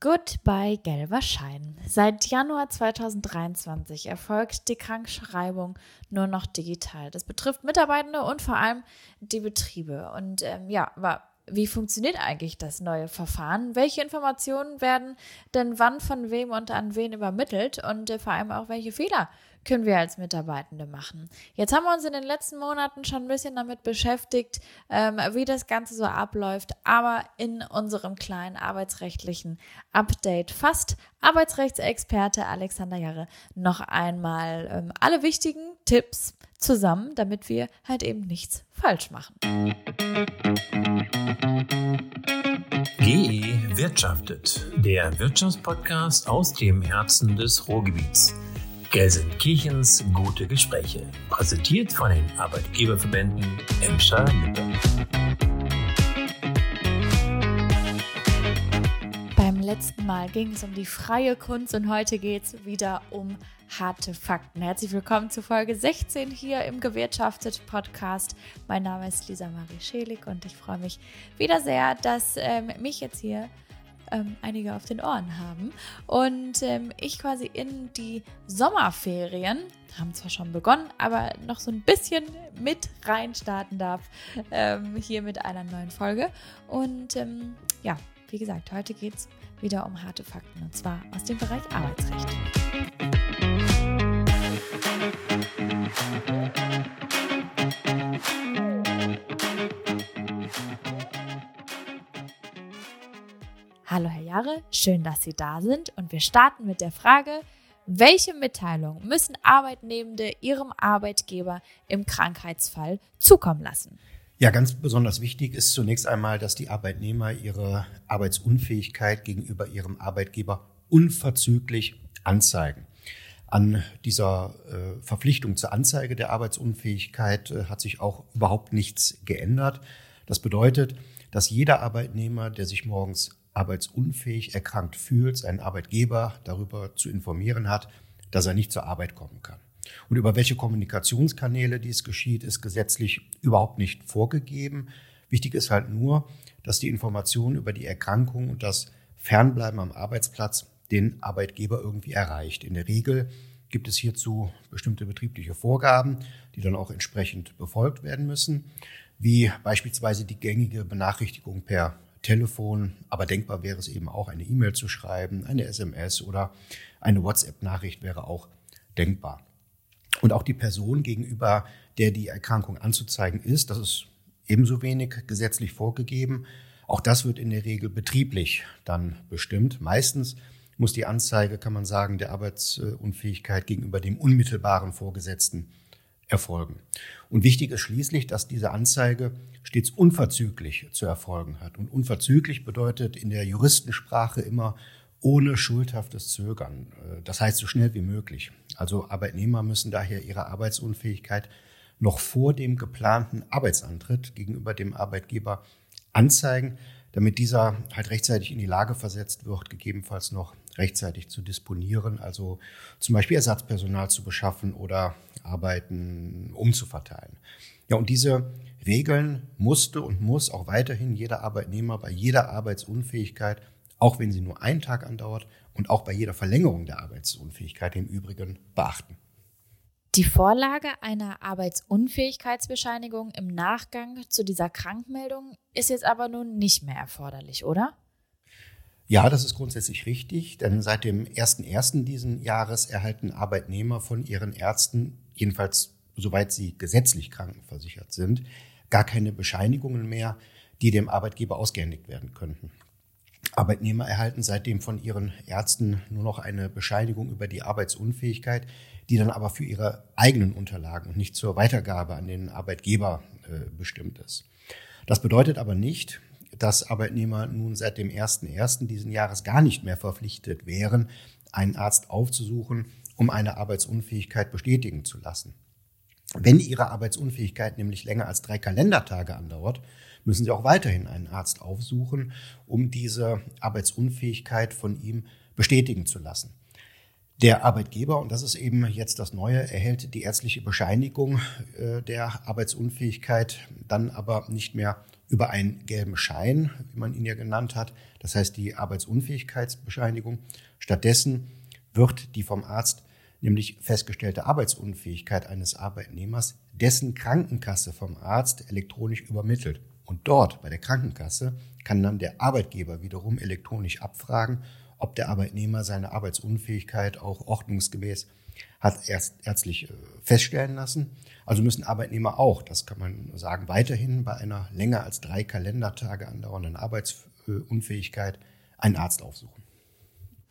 Goodbye gelber Schein. Seit Januar 2023 erfolgt die Krankschreibung nur noch digital. Das betrifft Mitarbeitende und vor allem die Betriebe. Und ähm, ja, war wie funktioniert eigentlich das neue Verfahren? Welche Informationen werden denn wann von wem und an wen übermittelt? Und äh, vor allem auch, welche Fehler können wir als Mitarbeitende machen? Jetzt haben wir uns in den letzten Monaten schon ein bisschen damit beschäftigt, ähm, wie das Ganze so abläuft, aber in unserem kleinen arbeitsrechtlichen Update fasst Arbeitsrechtsexperte Alexander Jarre noch einmal ähm, alle wichtigen Tipps zusammen, damit wir halt eben nichts falsch machen. GE Wirtschaftet, der Wirtschaftspodcast aus dem Herzen des Ruhrgebiets. Gelsenkirchens gute Gespräche, präsentiert von den Arbeitgeberverbänden Emscher Lippe. Beim letzten Mal ging es um die freie Kunst und heute geht es wieder um harte Fakten. Herzlich willkommen zu Folge 16 hier im Gewirtschaftet Podcast. Mein Name ist Lisa Marie Schelig und ich freue mich wieder sehr, dass ähm, mich jetzt hier ähm, einige auf den Ohren haben und ähm, ich quasi in die Sommerferien, haben zwar schon begonnen, aber noch so ein bisschen mit rein starten darf, ähm, hier mit einer neuen Folge. Und ähm, ja, wie gesagt, heute geht es wieder um harte Fakten und zwar aus dem Bereich Arbeitsrecht. Schön, dass Sie da sind und wir starten mit der Frage, welche Mitteilung müssen Arbeitnehmende ihrem Arbeitgeber im Krankheitsfall zukommen lassen? Ja, ganz besonders wichtig ist zunächst einmal, dass die Arbeitnehmer ihre Arbeitsunfähigkeit gegenüber ihrem Arbeitgeber unverzüglich anzeigen. An dieser äh, Verpflichtung zur Anzeige der Arbeitsunfähigkeit äh, hat sich auch überhaupt nichts geändert. Das bedeutet, dass jeder Arbeitnehmer, der sich morgens arbeitsunfähig erkrankt fühlt, seinen Arbeitgeber darüber zu informieren hat, dass er nicht zur Arbeit kommen kann. Und über welche Kommunikationskanäle dies geschieht, ist gesetzlich überhaupt nicht vorgegeben. Wichtig ist halt nur, dass die Information über die Erkrankung und das Fernbleiben am Arbeitsplatz den Arbeitgeber irgendwie erreicht. In der Regel gibt es hierzu bestimmte betriebliche Vorgaben, die dann auch entsprechend befolgt werden müssen, wie beispielsweise die gängige Benachrichtigung per Telefon, aber denkbar wäre es eben auch, eine E-Mail zu schreiben, eine SMS oder eine WhatsApp-Nachricht wäre auch denkbar. Und auch die Person gegenüber, der die Erkrankung anzuzeigen ist, das ist ebenso wenig gesetzlich vorgegeben. Auch das wird in der Regel betrieblich dann bestimmt. Meistens muss die Anzeige, kann man sagen, der Arbeitsunfähigkeit gegenüber dem unmittelbaren Vorgesetzten erfolgen. Und wichtig ist schließlich, dass diese Anzeige stets unverzüglich zu erfolgen hat. Und unverzüglich bedeutet in der Juristensprache immer ohne schuldhaftes Zögern. Das heißt so schnell wie möglich. Also Arbeitnehmer müssen daher ihre Arbeitsunfähigkeit noch vor dem geplanten Arbeitsantritt gegenüber dem Arbeitgeber anzeigen, damit dieser halt rechtzeitig in die Lage versetzt wird, gegebenenfalls noch rechtzeitig zu disponieren, also zum Beispiel Ersatzpersonal zu beschaffen oder Arbeiten umzuverteilen. Ja, und diese Regeln musste und muss auch weiterhin jeder Arbeitnehmer bei jeder Arbeitsunfähigkeit, auch wenn sie nur einen Tag andauert und auch bei jeder Verlängerung der Arbeitsunfähigkeit im Übrigen beachten. Die Vorlage einer Arbeitsunfähigkeitsbescheinigung im Nachgang zu dieser Krankmeldung ist jetzt aber nun nicht mehr erforderlich, oder? Ja, das ist grundsätzlich richtig, denn seit dem 1.1. diesen Jahres erhalten Arbeitnehmer von ihren Ärzten, jedenfalls soweit sie gesetzlich krankenversichert sind, gar keine Bescheinigungen mehr, die dem Arbeitgeber ausgehändigt werden könnten. Arbeitnehmer erhalten seitdem von ihren Ärzten nur noch eine Bescheinigung über die Arbeitsunfähigkeit, die dann aber für ihre eigenen Unterlagen und nicht zur Weitergabe an den Arbeitgeber äh, bestimmt ist. Das bedeutet aber nicht, dass Arbeitnehmer nun seit dem 1.1. diesen Jahres gar nicht mehr verpflichtet wären, einen Arzt aufzusuchen, um eine Arbeitsunfähigkeit bestätigen zu lassen. Wenn Ihre Arbeitsunfähigkeit nämlich länger als drei Kalendertage andauert, müssen Sie auch weiterhin einen Arzt aufsuchen, um diese Arbeitsunfähigkeit von ihm bestätigen zu lassen. Der Arbeitgeber, und das ist eben jetzt das Neue, erhält die ärztliche Bescheinigung äh, der Arbeitsunfähigkeit dann aber nicht mehr über einen gelben Schein, wie man ihn ja genannt hat, das heißt die Arbeitsunfähigkeitsbescheinigung. Stattdessen wird die vom Arzt nämlich festgestellte Arbeitsunfähigkeit eines Arbeitnehmers dessen Krankenkasse vom Arzt elektronisch übermittelt. Und dort bei der Krankenkasse kann dann der Arbeitgeber wiederum elektronisch abfragen, ob der Arbeitnehmer seine Arbeitsunfähigkeit auch ordnungsgemäß hat erst ärztlich äh, feststellen lassen. Also müssen Arbeitnehmer auch, das kann man sagen, weiterhin bei einer länger als drei Kalendertage andauernden Arbeitsunfähigkeit einen Arzt aufsuchen.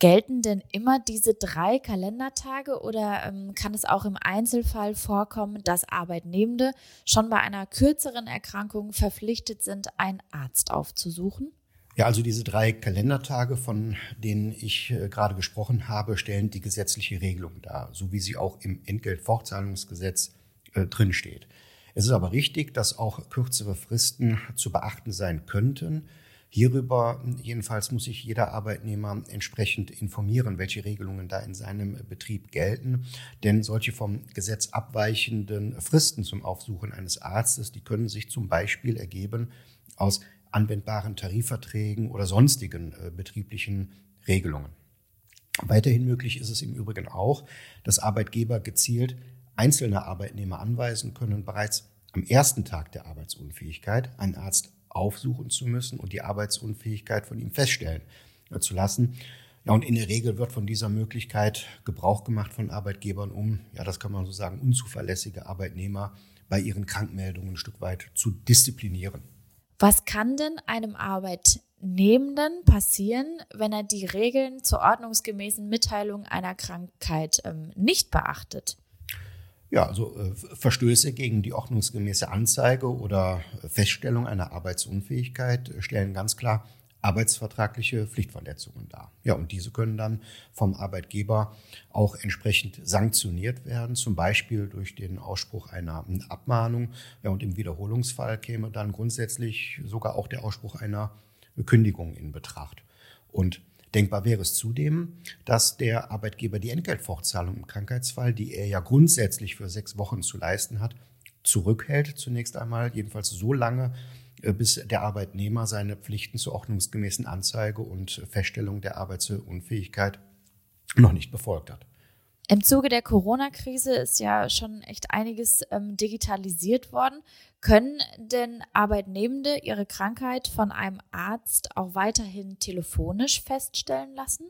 Gelten denn immer diese drei Kalendertage oder ähm, kann es auch im Einzelfall vorkommen, dass Arbeitnehmende schon bei einer kürzeren Erkrankung verpflichtet sind, einen Arzt aufzusuchen? Ja, also diese drei Kalendertage, von denen ich äh, gerade gesprochen habe, stellen die gesetzliche Regelung dar, so wie sie auch im Entgeltfortzahlungsgesetz äh, drinsteht. Es ist aber richtig, dass auch kürzere Fristen zu beachten sein könnten. Hierüber jedenfalls muss sich jeder Arbeitnehmer entsprechend informieren, welche Regelungen da in seinem Betrieb gelten. Denn solche vom Gesetz abweichenden Fristen zum Aufsuchen eines Arztes, die können sich zum Beispiel ergeben aus anwendbaren Tarifverträgen oder sonstigen äh, betrieblichen Regelungen. Weiterhin möglich ist es im Übrigen auch, dass Arbeitgeber gezielt einzelne Arbeitnehmer anweisen können, bereits am ersten Tag der Arbeitsunfähigkeit einen Arzt aufsuchen zu müssen und die Arbeitsunfähigkeit von ihm feststellen äh, zu lassen. Ja, und in der Regel wird von dieser Möglichkeit Gebrauch gemacht von Arbeitgebern, um, ja, das kann man so sagen, unzuverlässige Arbeitnehmer bei ihren Krankmeldungen ein Stück weit zu disziplinieren. Was kann denn einem Arbeitnehmenden passieren, wenn er die Regeln zur ordnungsgemäßen Mitteilung einer Krankheit ähm, nicht beachtet? Ja, also äh, Verstöße gegen die ordnungsgemäße Anzeige oder Feststellung einer Arbeitsunfähigkeit äh, stellen ganz klar arbeitsvertragliche Pflichtverletzungen dar. Ja, und diese können dann vom Arbeitgeber auch entsprechend sanktioniert werden, zum Beispiel durch den Ausspruch einer Abmahnung. Ja, und im Wiederholungsfall käme dann grundsätzlich sogar auch der Ausspruch einer Kündigung in Betracht. Und Denkbar wäre es zudem, dass der Arbeitgeber die Entgeltfortzahlung im Krankheitsfall, die er ja grundsätzlich für sechs Wochen zu leisten hat, zurückhält zunächst einmal, jedenfalls so lange, bis der Arbeitnehmer seine Pflichten zur ordnungsgemäßen Anzeige und Feststellung der Arbeitsunfähigkeit noch nicht befolgt hat. Im Zuge der Corona-Krise ist ja schon echt einiges ähm, digitalisiert worden. Können denn Arbeitnehmende ihre Krankheit von einem Arzt auch weiterhin telefonisch feststellen lassen?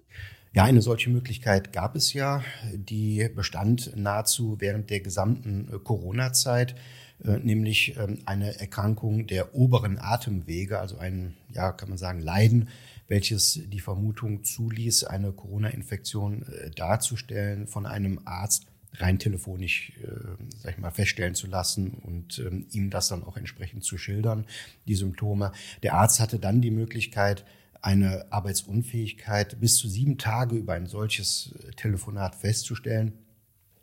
Ja, eine solche Möglichkeit gab es ja. Die bestand nahezu während der gesamten äh, Corona-Zeit, äh, nämlich ähm, eine Erkrankung der oberen Atemwege, also ein, ja, kann man sagen, Leiden welches die Vermutung zuließ, eine Corona-Infektion äh, darzustellen, von einem Arzt rein telefonisch, äh, sag ich mal, feststellen zu lassen und ähm, ihm das dann auch entsprechend zu schildern, die Symptome. Der Arzt hatte dann die Möglichkeit, eine Arbeitsunfähigkeit bis zu sieben Tage über ein solches äh, Telefonat festzustellen.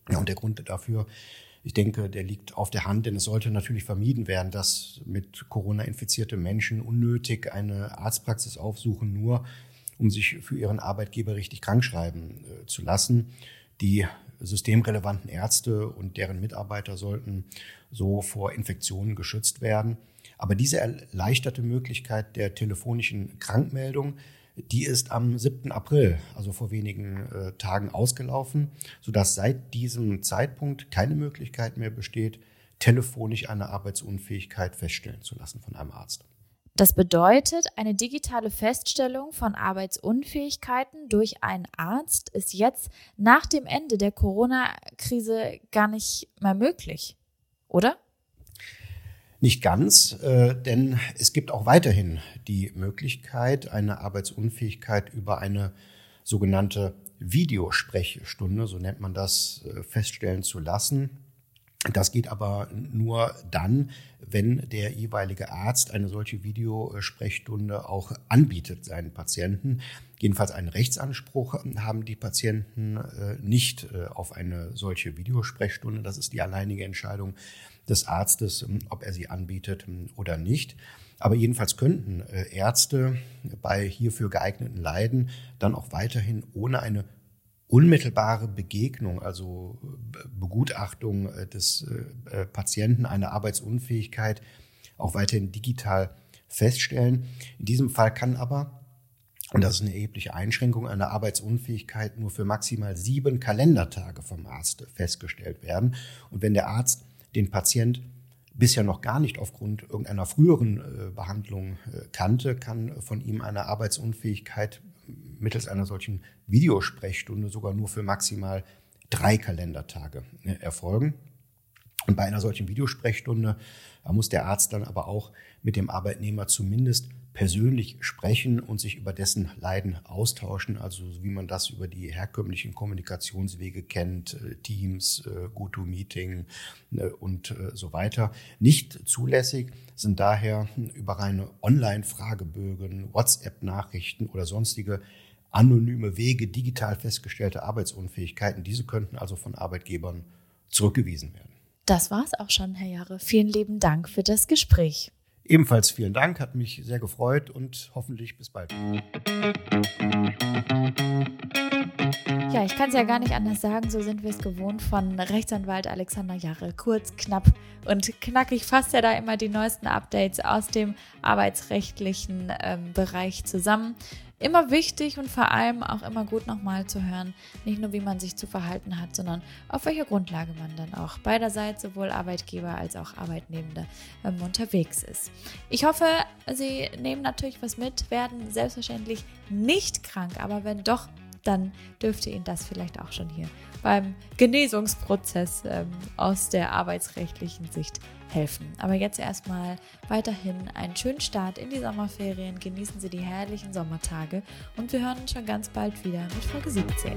Ja, und der Grund dafür ich denke, der liegt auf der Hand, denn es sollte natürlich vermieden werden, dass mit Corona infizierte Menschen unnötig eine Arztpraxis aufsuchen, nur um sich für ihren Arbeitgeber richtig krankschreiben äh, zu lassen. Die systemrelevanten Ärzte und deren Mitarbeiter sollten so vor Infektionen geschützt werden. Aber diese erleichterte Möglichkeit der telefonischen Krankmeldung die ist am 7. April, also vor wenigen äh, Tagen, ausgelaufen, sodass seit diesem Zeitpunkt keine Möglichkeit mehr besteht, telefonisch eine Arbeitsunfähigkeit feststellen zu lassen von einem Arzt. Das bedeutet, eine digitale Feststellung von Arbeitsunfähigkeiten durch einen Arzt ist jetzt nach dem Ende der Corona-Krise gar nicht mehr möglich, oder? Nicht ganz, äh, denn es gibt auch weiterhin die Möglichkeit, eine Arbeitsunfähigkeit über eine sogenannte Videosprechstunde, so nennt man das, äh, feststellen zu lassen. Das geht aber nur dann, wenn der jeweilige Arzt eine solche Videosprechstunde auch anbietet seinen Patienten. Jedenfalls einen Rechtsanspruch haben die Patienten äh, nicht äh, auf eine solche Videosprechstunde. Das ist die alleinige Entscheidung des Arztes, ob er sie anbietet oder nicht. Aber jedenfalls könnten äh, Ärzte bei hierfür geeigneten Leiden dann auch weiterhin ohne eine unmittelbare Begegnung, also Begutachtung des Patienten, eine Arbeitsunfähigkeit auch weiterhin digital feststellen. In diesem Fall kann aber und das ist eine erhebliche Einschränkung einer Arbeitsunfähigkeit nur für maximal sieben Kalendertage vom Arzt festgestellt werden. Und wenn der Arzt den Patient bisher noch gar nicht aufgrund irgendeiner früheren äh, Behandlung äh, kannte, kann von ihm eine Arbeitsunfähigkeit mittels einer solchen Videosprechstunde sogar nur für maximal drei Kalendertage äh, erfolgen. Und bei einer solchen Videosprechstunde muss der Arzt dann aber auch mit dem Arbeitnehmer zumindest persönlich sprechen und sich über dessen Leiden austauschen, also wie man das über die herkömmlichen Kommunikationswege kennt, äh, Teams, äh, GoToMeeting und so weiter. Nicht zulässig sind daher über reine Online-Fragebögen, WhatsApp-Nachrichten oder sonstige anonyme Wege digital festgestellte Arbeitsunfähigkeiten. Diese könnten also von Arbeitgebern zurückgewiesen werden. Das war's auch schon, Herr Jahre. Vielen lieben Dank für das Gespräch. Ebenfalls vielen Dank, hat mich sehr gefreut und hoffentlich bis bald. Ja, ich kann es ja gar nicht anders sagen, so sind wir es gewohnt von Rechtsanwalt Alexander Jahre. Kurz, knapp und knackig fasst er da immer die neuesten Updates aus dem arbeitsrechtlichen ähm, Bereich zusammen immer wichtig und vor allem auch immer gut nochmal zu hören, nicht nur wie man sich zu verhalten hat, sondern auf welcher Grundlage man dann auch beiderseits sowohl Arbeitgeber als auch Arbeitnehmende ähm, unterwegs ist. Ich hoffe, Sie nehmen natürlich was mit, werden selbstverständlich nicht krank, aber wenn doch, dann dürfte Ihnen das vielleicht auch schon hier beim Genesungsprozess ähm, aus der arbeitsrechtlichen Sicht helfen. Aber jetzt erstmal weiterhin einen schönen Start in die Sommerferien. Genießen Sie die herrlichen Sommertage und wir hören uns schon ganz bald wieder mit Folge 17.